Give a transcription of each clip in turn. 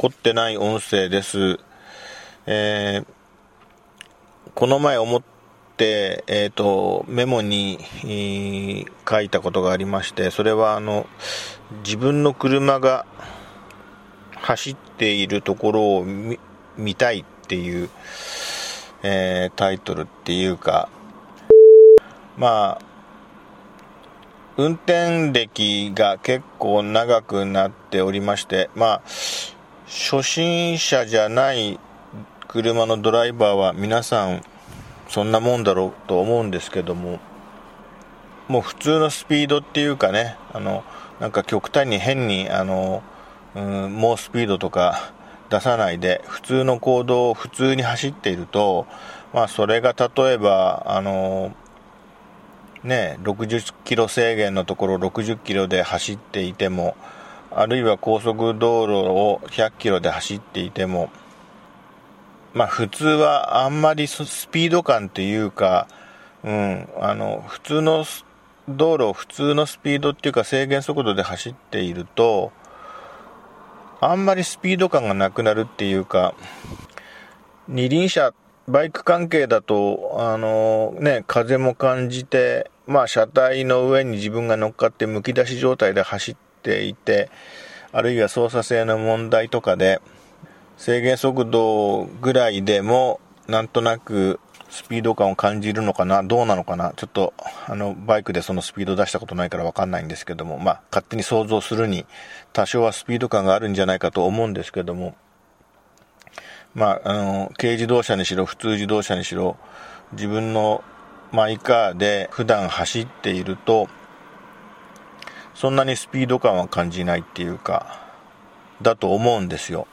凝ってない音声です。えー、この前思って、えっ、ー、と、メモに、えー、書いたことがありまして、それはあの、自分の車が走っているところを見たいっていう、えー、タイトルっていうか、まあ、運転歴が結構長くなっておりまして、まあ、初心者じゃない車のドライバーは皆さんそんなもんだろうと思うんですけども、もう普通のスピードっていうかね、あの、なんか極端に変に、あの、うん、猛スピードとか出さないで、普通の行動を普通に走っていると、まあそれが例えば、あの、ね、60キロ制限のところ60キロで走っていても、あるいは高速道路を100キロで走っていても、まあ普通はあんまりスピード感っていうか、うん、あの、普通の道路を普通のスピードっていうか制限速度で走っていると、あんまりスピード感がなくなるっていうか、二輪車バイク関係だと、あのね、風も感じて、まあ車体の上に自分が乗っかってむき出し状態で走ってていて、あるいは操作性の問題とかで、制限速度ぐらいでも、なんとなくスピード感を感じるのかなどうなのかなちょっと、あの、バイクでそのスピード出したことないからわかんないんですけども、まあ、勝手に想像するに、多少はスピード感があるんじゃないかと思うんですけども、まあ、あの、軽自動車にしろ、普通自動車にしろ、自分のマイカーで普段走っていると、そんなにスピード感は感じないっていうか、だと思うんですよ。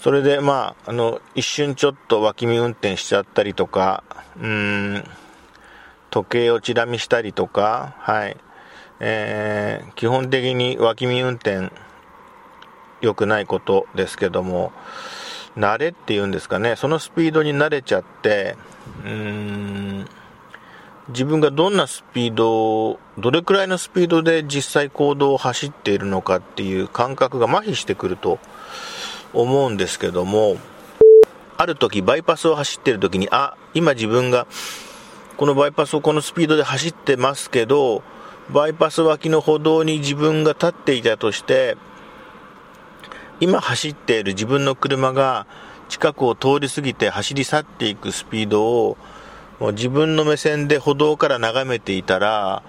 それで、まあ、あの、一瞬ちょっと脇見運転しちゃったりとか、うん、時計をチラ見したりとか、はい。えー、基本的に脇見運転良くないことですけども、慣れっていうんですかね、そのスピードに慣れちゃって、うーん、自分がどんなスピードどれくらいのスピードで実際行動を走っているのかっていう感覚が麻痺してくると思うんですけども、ある時バイパスを走っている時に、あ、今自分がこのバイパスをこのスピードで走ってますけど、バイパス脇の歩道に自分が立っていたとして、今走っている自分の車が近くを通り過ぎて走り去っていくスピードをもう自分の目線で歩道から眺めていたら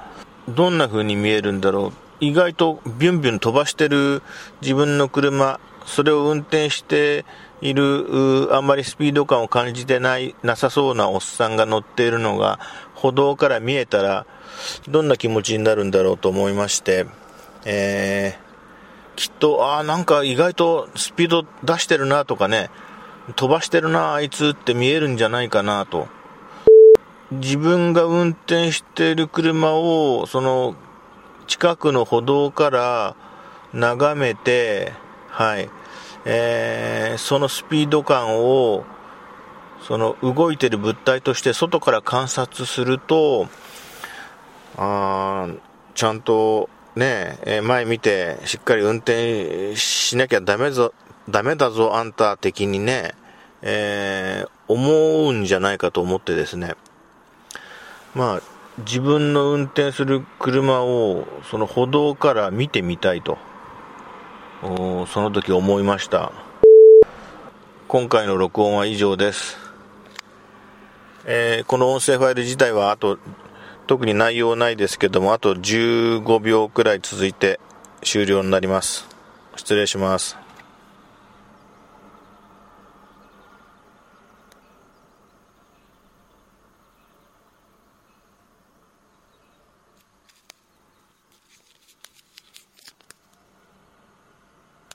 どんな風に見えるんだろう意外とビュンビュン飛ばしてる自分の車それを運転しているあんまりスピード感を感じてないなさそうなおっさんが乗っているのが歩道から見えたらどんな気持ちになるんだろうと思いまして、えーきっと、ああ、なんか意外とスピード出してるなとかね、飛ばしてるな、あいつって見えるんじゃないかなと。自分が運転している車を、その、近くの歩道から眺めて、はい、えー、そのスピード感を、その動いている物体として外から観察すると、あちゃんとねえ、前見て、しっかり運転しなきゃダメぞ、ダメだぞ、あんた的にね、えー、思うんじゃないかと思ってですね、まあ、自分の運転する車を、その歩道から見てみたいと、その時思いました。今回の録音は以上です。えー、この音声ファイル自体はあと特に内容ないですけども、あと15秒くらい続いて終了になります。失礼します。